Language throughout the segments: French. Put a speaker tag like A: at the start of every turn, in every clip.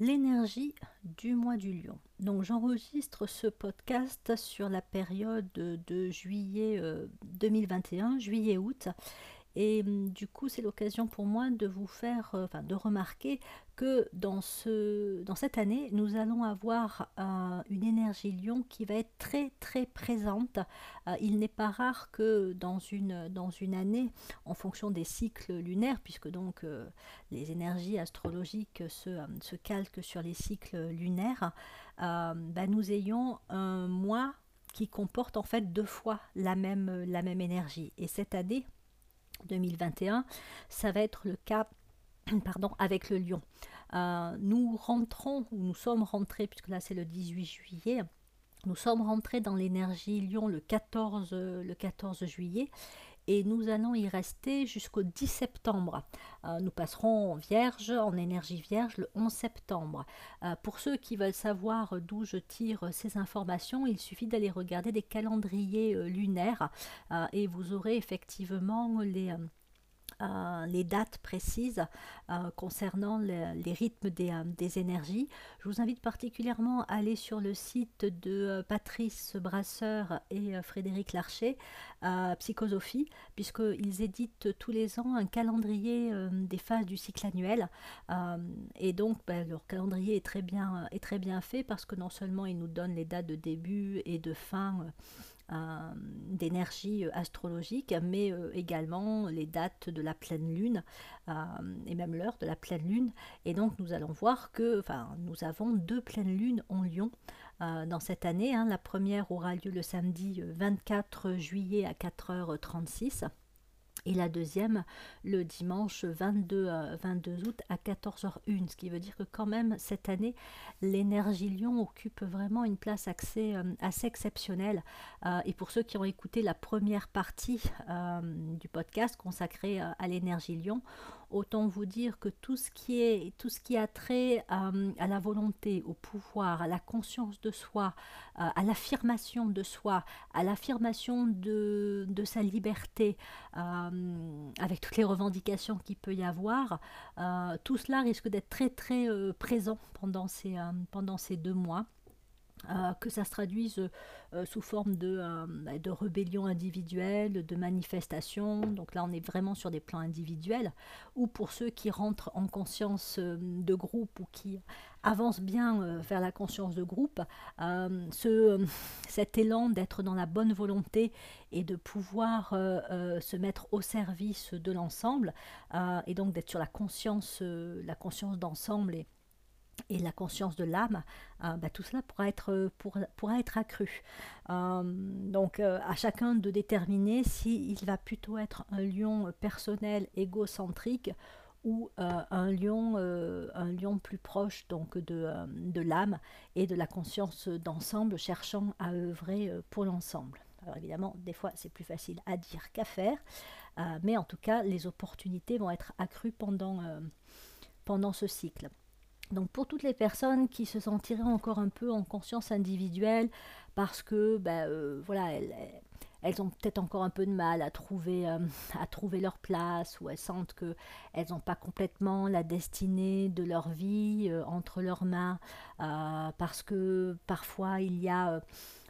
A: l'énergie du mois du lion. Donc j'enregistre ce podcast sur la période de juillet 2021, euh, juillet-août. Et hum, du coup, c'est l'occasion pour moi de vous faire, euh, enfin, de remarquer que dans, ce, dans cette année, nous allons avoir euh, une énergie lion qui va être très très présente. Euh, il n'est pas rare que dans une, dans une année, en fonction des cycles lunaires, puisque donc les énergies astrologiques se, se, calquent sur les cycles lunaires, bah, nous ayons un mois qui comporte en fait deux fois la même, la même énergie. Et cette année, 2021, ça va être le cas pardon, avec le lion. Euh, nous rentrons, ou nous sommes rentrés, puisque là c'est le 18 juillet, nous sommes rentrés dans l'énergie lion le 14, le 14 juillet et nous allons y rester jusqu'au 10 septembre. Euh, nous passerons en vierge, en énergie vierge, le 11 septembre. Euh, pour ceux qui veulent savoir d'où je tire ces informations, il suffit d'aller regarder des calendriers euh, lunaires et vous aurez effectivement les euh, les dates précises euh, concernant les rythmes euh, des, énergies. Je vous invite particulièrement à aller sur le site de Patrice Brasseur et Frédéric Larcher, Psychosophie, puisqu'ils éditent tous les ans un calendrier des phases du cycle annuel. et donc, ben, leur calendrier est très, bien, est très bien fait parce que non seulement ils nous donnent les dates de début et de fin d'énergie euh, astrologique, mais euh, également les dates de la pleine lune et même l'heure de la pleine lune. Et donc nous allons voir que nous avons deux pleines lunes en Lion dans cette année. Hein. La première aura lieu le samedi 24 juillet à 4h36 et la deuxième le dimanche 22, 22 euh, août à 14h01, ce qui veut dire que quand même cette année, l'énergie Lion occupe vraiment une place assez, euh, assez exceptionnelle. Euh, et pour ceux qui ont écouté la première partie du podcast consacré à l'énergie Lion, autant vous dire que tout ce qui est tout ce qui a trait à la volonté, au pouvoir, à la conscience de soi, à l'affirmation de soi, à l'affirmation de, de, sa liberté, euh, avec toutes les revendications qu'il peut y avoir, euh, tout cela risque d'être très très euh, présent pendant ces deux mois. Que ça se traduise sous forme de, de, rébellion individuelle, de manifestation, donc là on est vraiment sur des plans individuels, ou pour ceux qui rentrent en conscience de groupe ou qui avance bien euh, vers la conscience de groupe, euh, ce, cet élan d'être dans la bonne volonté et de pouvoir euh, se mettre au service de l'ensemble, et donc d'être sur la conscience, la conscience d'ensemble et, et la conscience de l'âme, bah, tout cela pourra être, pourra, être accru. donc à chacun de déterminer s'il va plutôt être un lion personnel, égocentrique, ou euh, un, lion, euh, un lion plus proche donc de, euh, de l'âme et de la conscience d'ensemble, cherchant à œuvrer pour l'ensemble. Alors évidemment, des fois c'est plus facile à dire qu'à faire, mais en tout cas, les opportunités vont être accrues pendant, pendant ce cycle. Donc pour toutes les personnes qui se sentiraient encore un peu en conscience individuelle parce que ben, voilà, elles, elles ont peut-être encore un peu de mal à trouver, euh, à trouver leur place ou elles sentent qu'elles n'ont pas complètement la destinée de leur vie euh, entre leurs mains euh, parce que parfois il y a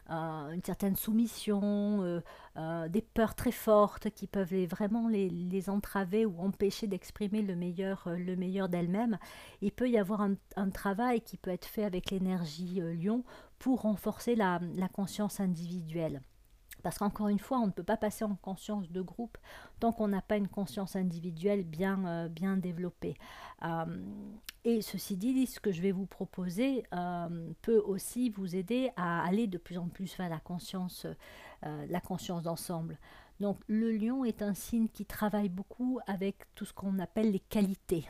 A: une certaine soumission, des peurs très fortes qui peuvent vraiment les, entraver ou empêcher d'exprimer le meilleur, le meilleur d'elles-mêmes. Il peut y avoir un, travail qui peut être fait avec l'énergie lion pour renforcer la conscience individuelle. Parce qu'encore une fois, on ne peut pas passer en conscience de groupe tant qu'on n'a pas une conscience individuelle bien, euh, bien développée. Euh, et ceci dit, ce que je vais vous proposer euh, peut aussi vous aider à aller de plus en plus vers la conscience, la conscience d'ensemble. Donc le lion est un signe qui travaille beaucoup avec tout ce qu'on appelle les qualités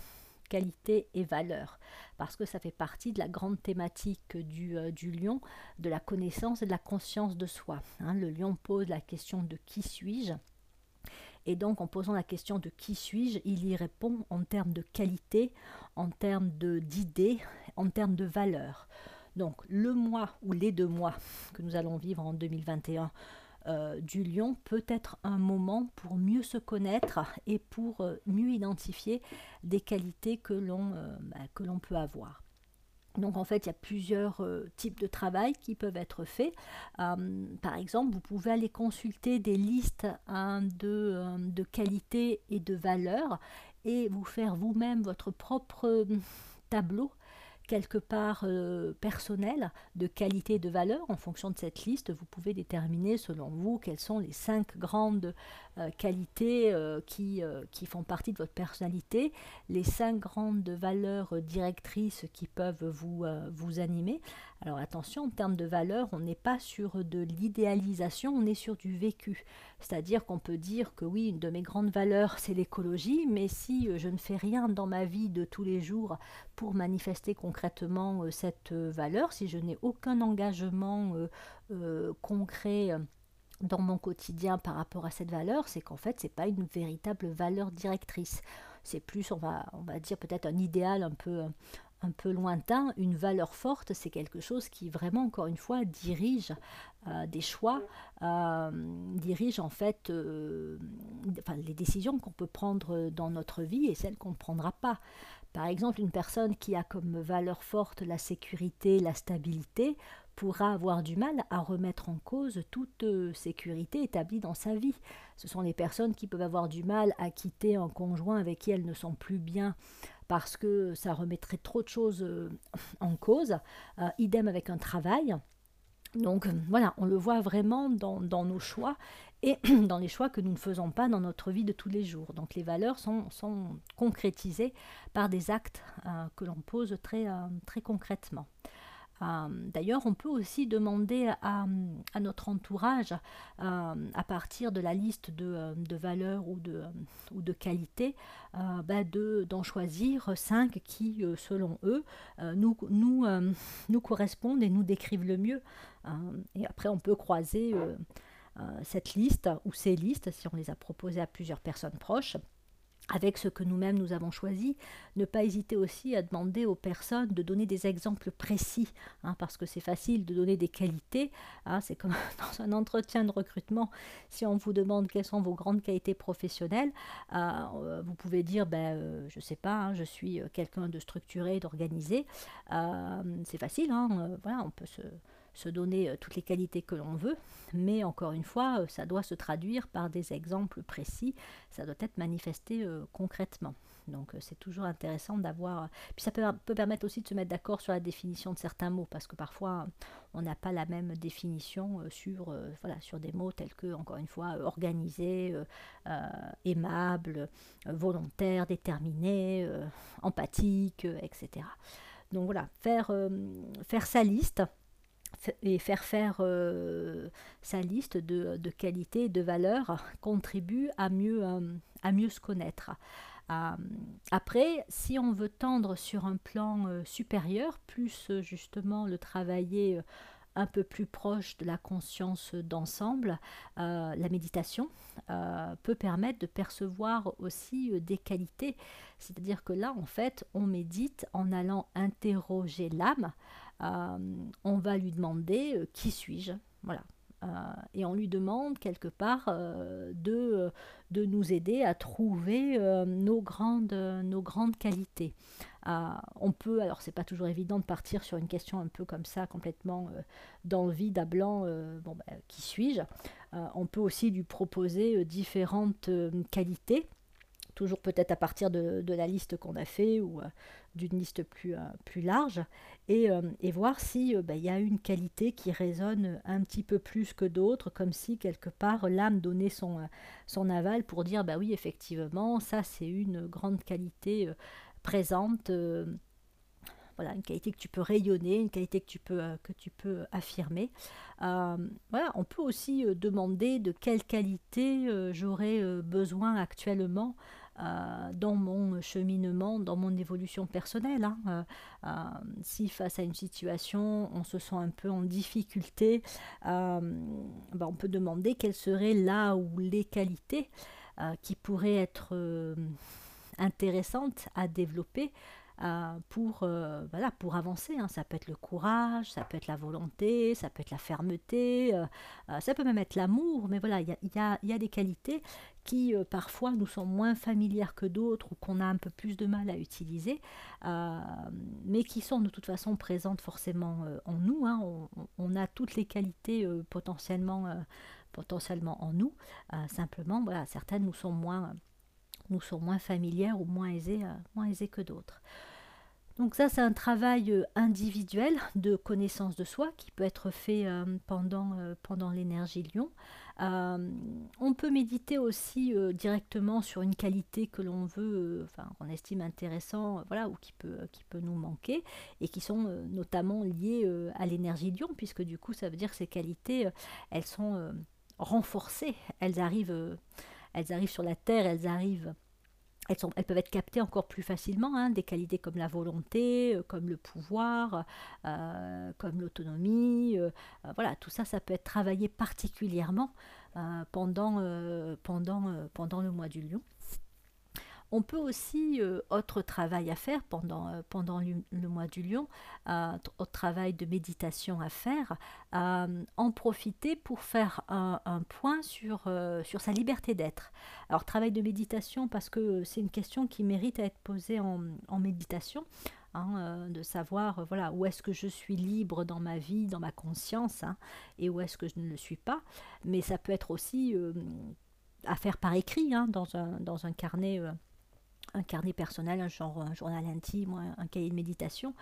A: qualité et valeur, parce que ça fait partie de la grande thématique du, euh, lion, de la connaissance et de la conscience de soi. Hein. le lion pose la question de qui suis-je? Et donc, en posant la question de qui suis-je, il y répond en termes de qualité, en termes d'idées, en termes de valeur. Donc, le mois ou les deux mois que nous allons vivre en 2021 euh, du lion peut être un moment pour mieux se connaître et pour euh, mieux identifier des qualités que l'on euh, bah, que l'on peut avoir. Donc en fait, il y a plusieurs types de travail qui peuvent être faits. Par exemple, vous pouvez aller consulter des listes hein, de, de qualité et de valeur et vous faire vous-même votre propre tableau quelque part euh, personnel de qualité et de valeur. En fonction de cette liste, vous pouvez déterminer selon vous quelles sont les cinq grandes euh, qualités euh, qui, qui font partie de votre personnalité, les cinq grandes valeurs directrices qui peuvent vous, vous animer. Alors attention, en termes de valeur, on n'est pas sur de l'idéalisation, on est sur du vécu. C'est-à-dire qu'on peut dire que oui, une de mes grandes valeurs, c'est l'écologie, mais si euh, je ne fais rien dans ma vie de tous les jours pour manifester concrètement euh, cette euh, valeur, si je n'ai aucun engagement concret dans mon quotidien par rapport à cette valeur, c'est qu'en fait, ce n'est pas une véritable valeur directrice. C'est plus, on va, on va dire peut-être un idéal un peu, un peu lointain, une valeur forte, c'est quelque chose qui vraiment, encore une fois, dirige euh, des choix, euh, dirige en fait euh, les décisions qu'on peut prendre dans notre vie et celles qu'on ne prendra pas. Par exemple, une personne qui a comme valeur forte la sécurité, la stabilité, pourra avoir du mal à remettre en cause toute sécurité établie dans sa vie. Ce sont les personnes qui peuvent avoir du mal à quitter un conjoint avec qui elles ne sont plus bien parce que ça remettrait trop de choses euh, en cause. Euh, idem avec un travail. Donc voilà, on le voit vraiment dans, nos choix et dans les choix que nous ne faisons pas dans notre vie de tous les jours. Donc les valeurs sont, concrétisées par des actes euh, que l'on pose très concrètement. Euh, d'ailleurs, on peut aussi demander à, notre entourage, euh, à partir de la liste de, euh, valeurs ou de, qualités, bah, d'en choisir cinq qui, selon eux, nous, nous, nous, correspondent et nous décrivent le mieux. et après, on peut croiser cette liste ou ces listes, si on les a proposées à plusieurs personnes proches, avec ce que nous-mêmes nous avons choisi, ne pas hésiter aussi à demander aux personnes de donner des exemples précis, hein, parce que c'est facile de donner des qualités, hein, c'est comme dans un entretien de recrutement, si on vous demande quelles sont vos grandes qualités professionnelles, euh, vous pouvez dire, ben, euh, je ne sais pas, hein, je suis euh, quelqu'un de structuré, d'organisé, c'est facile, voilà, on peut se se donner euh, toutes les qualités que l'on veut, mais encore une fois, euh, ça doit se traduire par des exemples précis, ça doit être manifesté euh, concrètement. Donc c'est toujours intéressant d'avoir... Puis ça peut, permettre aussi de se mettre d'accord sur la définition de certains mots, parce que parfois on n'a pas la même définition sur, voilà, sur des mots tels que, encore une fois, organisé, aimable, volontaire, déterminé, empathique, etc. Donc voilà, faire, faire sa liste et faire faire euh, sa liste de, de, qualités et de valeurs contribue à mieux, euh, à mieux se connaître. Euh, après, si on veut tendre sur un plan supérieur, plus justement le travailler un peu plus proche de la conscience d'ensemble, la méditation peut permettre de percevoir aussi des qualités. C'est-à-dire que là, en fait, on médite en allant interroger l'âme on va lui demander euh, qui suis-je Voilà. Euh, et on lui demande quelque part de, nous aider à trouver nos, grandes, qualités. on peut, alors c'est pas toujours évident de partir sur une question un peu comme ça, complètement dans le vide à blanc, ben, qui suis-je? On peut aussi lui proposer différentes qualités toujours peut-être à partir de, la liste qu'on a fait ou euh, d'une liste plus, euh, plus large, et, euh, voir s'il ben, y a une qualité qui résonne un petit peu plus que d'autres, comme si quelque part l'âme donnait son, son aval pour dire, bah oui, effectivement, ça c'est une grande qualité présente voilà, une qualité que tu peux rayonner, une qualité que tu peux, que tu peux affirmer. voilà, on peut aussi demander de quelle qualité j'aurais besoin actuellement euh, dans mon cheminement, dans mon évolution personnelle. Hein. Euh, euh, si face à une situation, on se sent un peu en difficulté, ben, on peut demander quelles seraient là ou les qualités qui pourraient être intéressantes à développer pour, voilà, pour avancer. Hein. Ça peut être le courage, ça peut être la volonté, ça peut être la fermeté, ça peut même être l'amour, mais voilà, il y a, des qualités qui parfois nous sont moins familières que d'autres ou qu'on a un peu plus de mal à utiliser, mais qui sont de toute façon présentes forcément en nous. Hein. On, a toutes les qualités potentiellement en nous. Euh, simplement, certaines nous sont moins, nous sont moins familières ou moins aisées, euh, moins aisées que d'autres. Donc ça, c'est un travail euh, individuel de connaissance de soi qui peut être fait pendant, pendant l'énergie lion. on peut méditer aussi directement sur une qualité que l'on veut, enfin qu'on estime intéressant, voilà, ou qui peut, qui peut nous manquer, et qui sont notamment liées à l'énergie lion, puisque du coup, ça veut dire que ces qualités, elles sont renforcées. Elles arrivent, euh, elles arrivent sur la terre, elles arrivent. Elles, peuvent être captées encore plus facilement, hein, des qualités comme la volonté, euh, comme le pouvoir, euh, comme l'autonomie. voilà, tout ça, ça peut être travaillé particulièrement pendant le mois du lion. On peut aussi, euh, autre travail à faire pendant, euh, pendant le, mois du lion, euh, autre travail de méditation à faire, en profiter pour faire un, point sur, sur sa liberté d'être. Alors travail de méditation parce que c'est une question qui mérite à être posée en, méditation. Hein, de savoir voilà où est-ce que je suis libre dans ma vie, dans ma conscience, hein, et où est-ce que je ne le suis pas. Mais ça peut être aussi à faire par écrit, hein, dans, un, dans un carnet un carnet personnel, un, genre, un journal intime, un, cahier de méditation,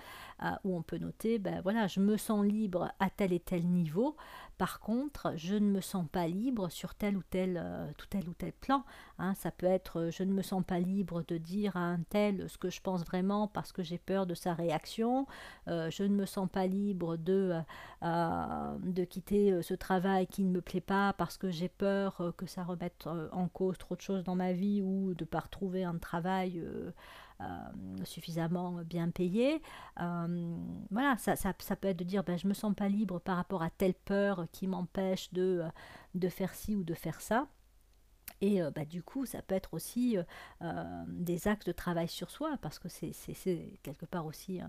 A: euh, où on peut noter, ben voilà, je me sens libre à tel et tel niveau, par contre, je ne me sens pas libre sur tel ou tel, euh, tout tel ou tel plan. Hein. ça peut être, euh, je ne me sens pas libre de dire à un tel ce que je pense vraiment parce que j'ai peur de sa réaction. je ne me sens pas libre de, de quitter ce travail qui ne me plaît pas parce que j'ai peur que ça remette en cause trop de choses dans ma vie ou de ne pas retrouver un travail euh, suffisamment bien payé. Euh, voilà, ça, ça, peut être de dire ben, je me sens pas libre par rapport à telle peur qui m'empêche de, de faire ci ou de faire ça. Et euh, bah, du coup, ça peut être aussi des actes de travail sur soi, parce que c'est quelque part aussi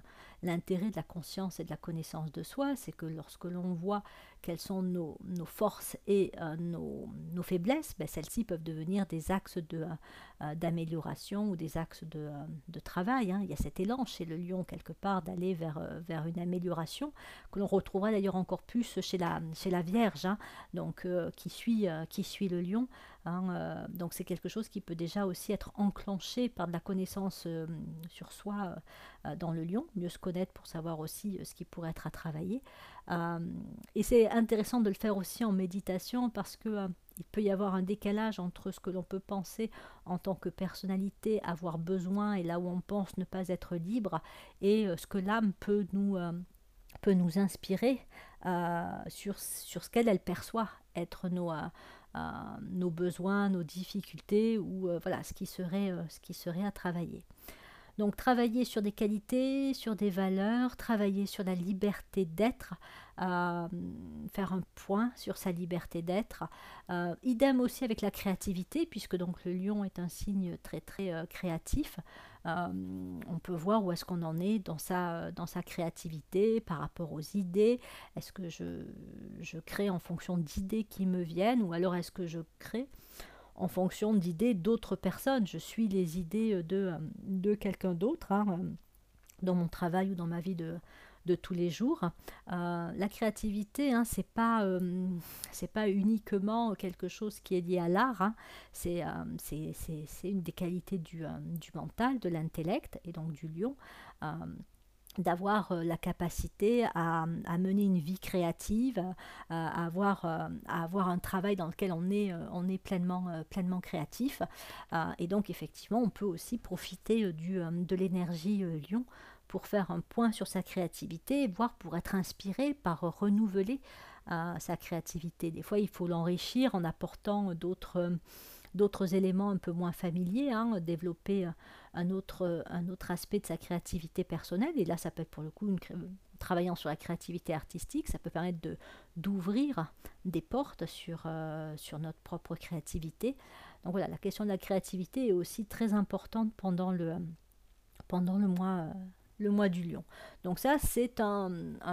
A: l'intérêt de la conscience et de la connaissance de soi, c'est que lorsque l'on voit quelles sont nos, forces et euh, nos, faiblesses, ben, celles-ci peuvent devenir des axes euh, d'amélioration ou des axes de, euh, travail. Hein. Il y a cet élan chez le lion quelque part d'aller vers, vers une amélioration que l'on retrouvera d'ailleurs encore plus chez la, chez la Vierge, hein. donc, qui, suit, qui suit le lion. Hein, donc c'est quelque chose qui peut déjà aussi être enclenché par de la connaissance sur soi dans le lion, mieux se connaître pour savoir aussi ce qui pourrait être à travailler. Euh, et c'est intéressant de le faire aussi en méditation parce que euh, il peut y avoir un décalage entre ce que l'on peut penser en tant que personnalité, avoir besoin et là où on pense ne pas être libre, et euh, ce que l'âme peut nous, peut nous inspirer sur, sur ce qu'elle elle perçoit être nos, nos besoins, nos difficultés ou voilà ce qui serait, ce qui serait à travailler. Donc travailler sur des qualités, sur des valeurs, travailler sur la liberté d'être, euh, faire un point sur sa liberté d'être. Euh, idem aussi avec la créativité, puisque donc le lion est un signe très très euh, créatif. On peut voir où est-ce qu'on en est dans sa, dans sa créativité par rapport aux idées. Est-ce que je, je crée en fonction d'idées qui me viennent ou alors est-ce que je crée en fonction d'idées d'autres personnes? Je suis les idées de, de quelqu'un d'autre hein, dans mon travail ou dans ma vie de, de tous les jours. Euh, la créativité, hein, c'est pas euh, pas uniquement quelque chose qui est lié à l'art. Hein. C'est euh, c'est une des qualités du, du mental, de l'intellect et donc du lion d'avoir la capacité à, mener une vie créative, à, avoir, à avoir un travail dans lequel on est, on est pleinement, pleinement créatif. et donc effectivement, on peut aussi profiter du, de l'énergie lion pour faire un point sur sa créativité, voire pour être inspiré par renouveler sa créativité. Des fois, il faut l'enrichir en apportant d'autres d'autres éléments un peu moins familiers, hein, développer un autre, un autre aspect de sa créativité personnelle. Et là, ça peut être pour le coup, une, travaillant sur la créativité artistique, ça peut permettre de, d'ouvrir des portes sur, euh, sur notre propre créativité. Donc voilà, la question de la créativité est aussi très importante pendant le, pendant le mois, le mois du lion. Donc ça, c'est un,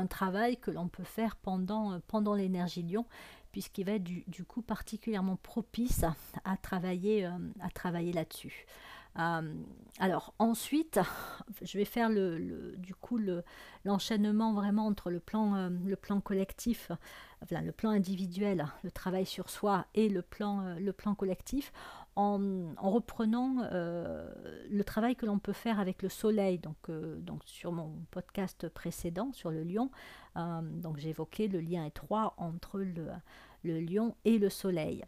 A: travail que l'on peut faire pendant, pendant l'énergie lion, puisqu'il va être du, coup particulièrement propice à, travailler, à travailler là-dessus. Euh, alors ensuite, je vais faire le, du coup l'enchaînement vraiment entre le plan, euh, le plan collectif, le plan individuel, le travail sur soi et le plan, euh, le plan collectif, en, reprenant le travail que l'on peut faire avec le soleil. Donc, donc sur mon podcast précédent sur le lion, donc j'évoquais le lien étroit entre le, lion et le soleil.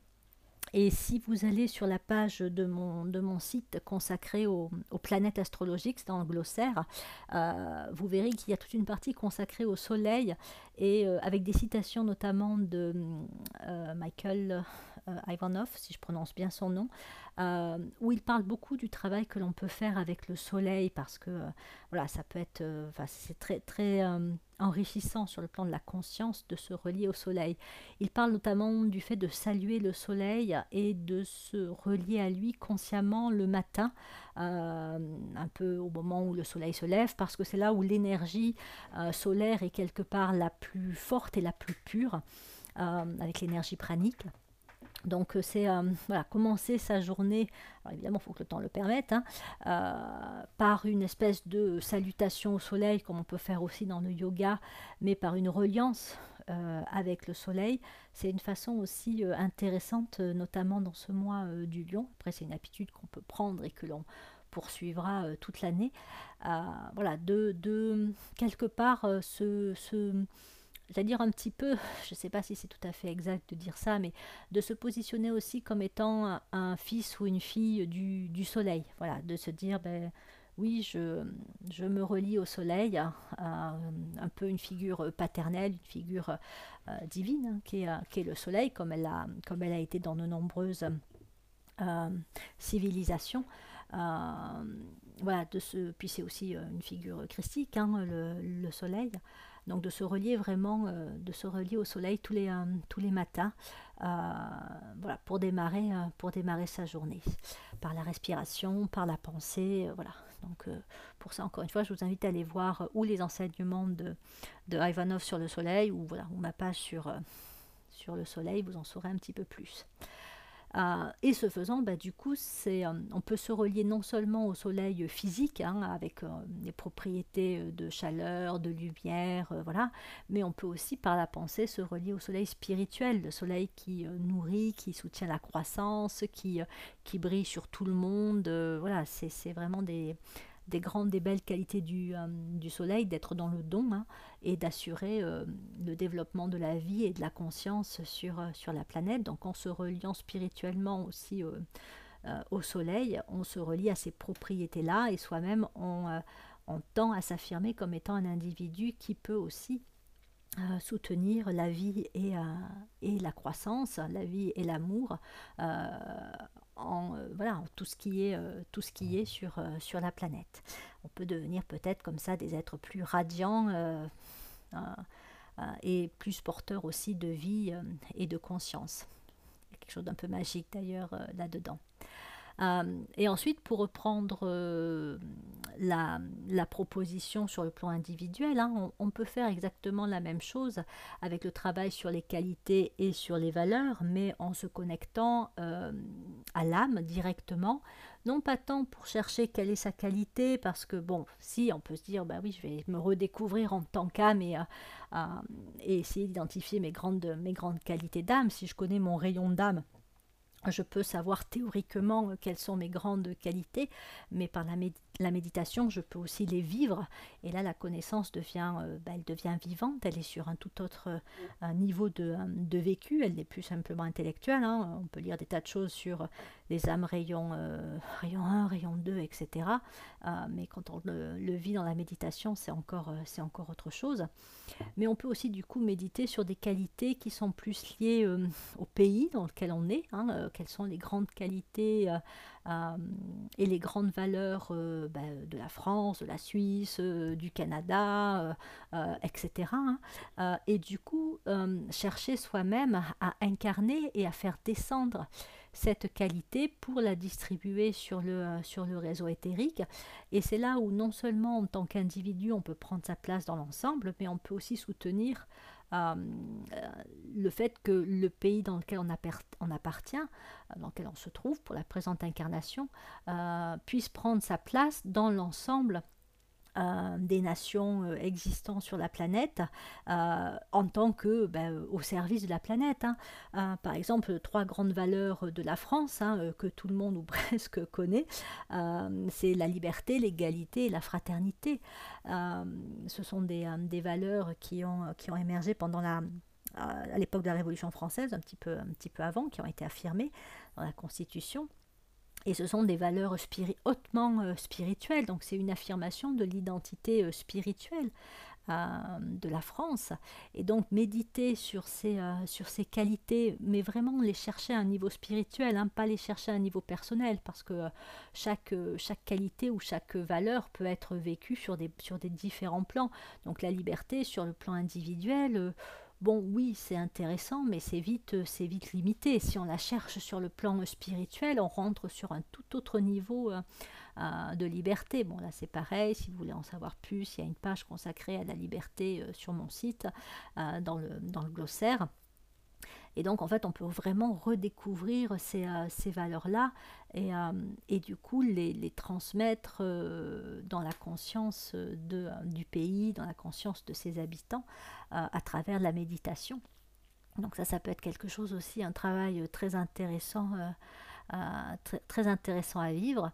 A: Et si vous allez sur la page de mon, site consacré aux, planètes astrologiques, c'est dans le glossaire, euh, vous verrez qu'il y a toute une partie consacrée au Soleil et euh, avec des citations notamment de euh, Michael Ivanov, si je prononce bien son nom, où il parle beaucoup du travail que l'on peut faire avec le Soleil parce que voilà, ça peut être, c'est très très enrichissant sur le plan de la conscience de se relier au soleil. Il parle notamment du fait de saluer le soleil et de se relier à lui consciemment le matin, euh, un peu au moment où le soleil se lève, parce que c'est là où l'énergie euh, solaire est quelque part la plus forte et la plus pure, euh, avec l'énergie pranique. Donc euh, c'est euh, voilà, commencer sa journée, évidemment il faut que le temps le permette, hein, euh, par une espèce de salutation au soleil comme on peut faire aussi dans le yoga, mais par une reliance avec le soleil. C'est une façon aussi intéressante, notamment dans ce mois du lion. Après c'est une habitude qu'on peut prendre et que l'on poursuivra toute l'année. voilà, de, de, quelque part ce c'est-à-dire un petit peu, je ne sais pas si c'est tout à fait exact de dire ça, mais de se positionner aussi comme étant un, fils ou une fille du, soleil. Voilà, de se dire, ben, oui, je, je me relie au soleil, un peu une figure paternelle, une figure euh, divine, hein, qui, est, qui, est, le soleil, comme elle a, comme elle a été dans de nombreuses euh, civilisations. Euh, voilà, de ce, puis c'est aussi une figure christique, hein, le, soleil. Donc de se relier vraiment, euh, de se relier au soleil tous les, euh, matins, euh, pour démarrer, sa journée, par la respiration, par la pensée, voilà. Donc pour ça, encore une fois, je vous invite à aller voir ou les enseignements de, Ivanov sur le soleil, ou ou ma page sur, sur le soleil, vous en saurez un petit peu plus. Euh, et ce faisant, bah, du coup, euh, on peut se relier non seulement au soleil physique, hein, avec euh, les propriétés de chaleur, de lumière, voilà, mais on peut aussi par la pensée se relier au soleil spirituel, le soleil qui nourrit, qui soutient la croissance, qui, qui brille sur tout le monde. voilà, c'est vraiment des, des grandes, des belles qualités du, euh, du soleil, d'être dans le don hein, et d'assurer euh, le développement de la vie et de la conscience sur, euh, sur la planète. Donc en se reliant spirituellement aussi au soleil, on se relie à ces propriétés-là et soi-même on, on, tend à s'affirmer comme étant un individu qui peut aussi soutenir la vie et, et, la croissance, la vie et l'amour en, euh, voilà, tout ce qui est, euh, tout ce qui est sur, euh, sur la planète. On peut devenir peut-être comme ça des êtres plus radiants et plus porteurs aussi de vie et de conscience. Il y a quelque chose d'un peu magique d'ailleurs là-dedans. Euh, et ensuite, pour reprendre euh, la, proposition sur le plan individuel, hein, on, peut faire exactement la même chose avec le travail sur les qualités et sur les valeurs, mais en se connectant euh, à l'âme directement. Non pas tant pour chercher quelle est sa qualité, parce que bon, si on peut se dire, bah oui, je vais me redécouvrir en tant qu'âme et, et essayer d'identifier mes grandes, mes grandes qualités d'âme, si je connais mon rayon d'âme je peux savoir théoriquement euh, quelles sont mes grandes qualités, mais par la, la méditation, je peux aussi les vivre. Et là, la connaissance devient, euh, bah, devient vivante, elle est sur un tout autre euh, niveau de, vécu, elle n'est plus simplement intellectuelle. Hein. On peut lire des tas de choses sur les âmes rayon, rayon 1, rayon 2, etc. mais quand on le, vit dans la méditation, c'est encore, encore autre chose. Mais on peut aussi du coup méditer sur des qualités qui sont plus liées au pays dans lequel on est, hein, quelles sont les grandes qualités euh, euh, et les grandes valeurs euh, bah, de la France, de la Suisse, du Canada, etc. Hein. et du coup, chercher soi-même à incarner et à faire descendre cette qualité pour la distribuer sur le, sur le réseau éthérique. Et c'est là où non seulement en tant qu'individu, on peut prendre sa place dans l'ensemble, mais on peut aussi soutenir euh, le fait que le pays dans lequel on, appartient, euh, dans lequel on se trouve pour la présente incarnation, euh, puisse prendre sa place dans l'ensemble euh, des nations euh, existant sur la planète euh, en tant que ben, au service de la planète. Hein. par exemple, trois grandes valeurs de la France hein, que tout le monde ou presque connaît, c'est la liberté, l'égalité et la fraternité. ce sont des, des, valeurs qui ont, qui ont émergé pendant la à l'époque de la Révolution française, un petit, peu, un petit peu avant, qui ont été affirmées dans la Constitution. Et ce sont des valeurs hautement euh, spirituelles, donc c'est une affirmation de l'identité euh, spirituelle euh, de la France. Et donc méditer sur ces, sur ces qualités, mais vraiment les chercher à un niveau spirituel, hein, pas les chercher à un niveau personnel, parce que chaque, chaque qualité ou chaque valeur peut être vécue sur des, sur des différents plans. Donc la liberté sur le plan individuel Bon, oui, c'est intéressant, mais c'est vite, c'est vite limité. Si on la cherche sur le plan spirituel, on rentre sur un tout autre niveau euh, euh, de liberté. Bon, là, c'est pareil. Si vous voulez en savoir plus, il y a une page consacrée à la liberté euh, sur mon site, dans le glossaire. Et donc, en fait, on peut vraiment redécouvrir ces, euh, valeurs-là et, euh, et, du coup les, transmettre euh, dans la conscience du pays, dans la conscience de ses habitants, à travers la méditation. Donc ça, ça peut être quelque chose aussi, un travail très intéressant, intéressant à vivre.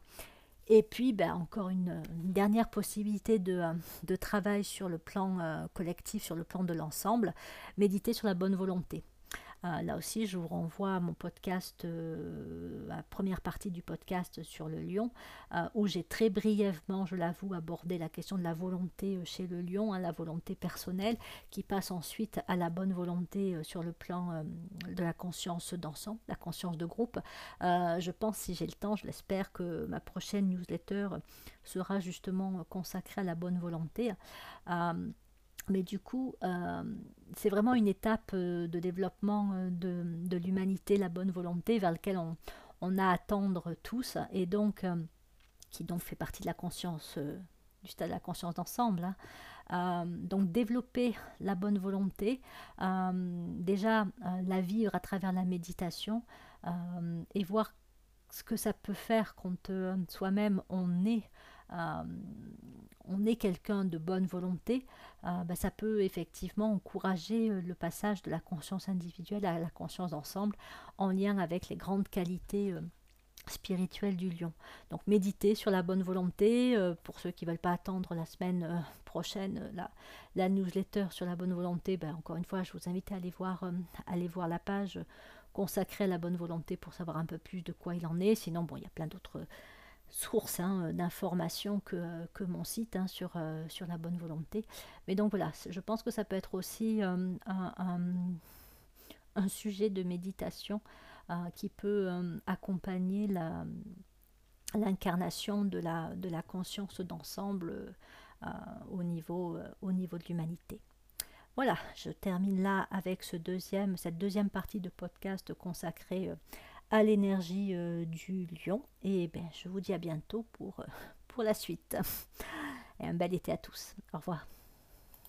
A: Et puis, ben, encore une, dernière possibilité de, travail sur le plan collectif, sur le plan de l'ensemble, méditer sur la bonne volonté. Euh, là aussi, je vous renvoie à mon podcast, euh, la première partie du podcast sur le lion, euh, où j'ai très brièvement, je l'avoue, abordé la question de la volonté chez le lion, hein, la volonté personnelle, qui passe ensuite à la bonne volonté sur le plan de la conscience d'ensemble, la conscience de groupe. je pense, si j'ai le temps, je l'espère, que ma prochaine newsletter sera justement consacrée à la bonne volonté. Mais du coup, euh, c'est vraiment une étape euh, de développement euh, de, l'humanité, la bonne volonté vers laquelle on, a à tendre tous, et donc qui donc fait partie de la conscience, du stade de la conscience d'ensemble. Hein. donc développer la bonne volonté, déjà la vivre à travers la méditation et voir ce que ça peut faire quand soi-même on est on est quelqu'un de bonne volonté, euh, bah, ça peut effectivement encourager euh, le passage de la conscience individuelle à la conscience d'ensemble en lien avec les grandes qualités euh, spirituelles du lion. Donc méditer sur la bonne volonté, pour ceux qui ne veulent pas attendre la semaine prochaine la, la, newsletter sur la bonne volonté, ben, encore une fois je vous invite à aller voir, aller voir la page consacrée à la bonne volonté pour savoir un peu plus de quoi il en est. Sinon, bon, il y a plein d'autres source hein, euh, d'informations que, euh, que, mon site hein, sur, euh, sur la bonne volonté. Mais donc voilà, je pense que ça peut être aussi un, sujet de méditation qui peut accompagner l'incarnation de la, de la conscience d'ensemble au, niveau, au niveau de l'humanité. Voilà, je termine là avec ce deuxième, cette deuxième partie de podcast consacrée à l'énergie euh, du lion. Et ben, je vous dis à bientôt pour, euh, pour la suite. Et un bel été à tous. Au revoir.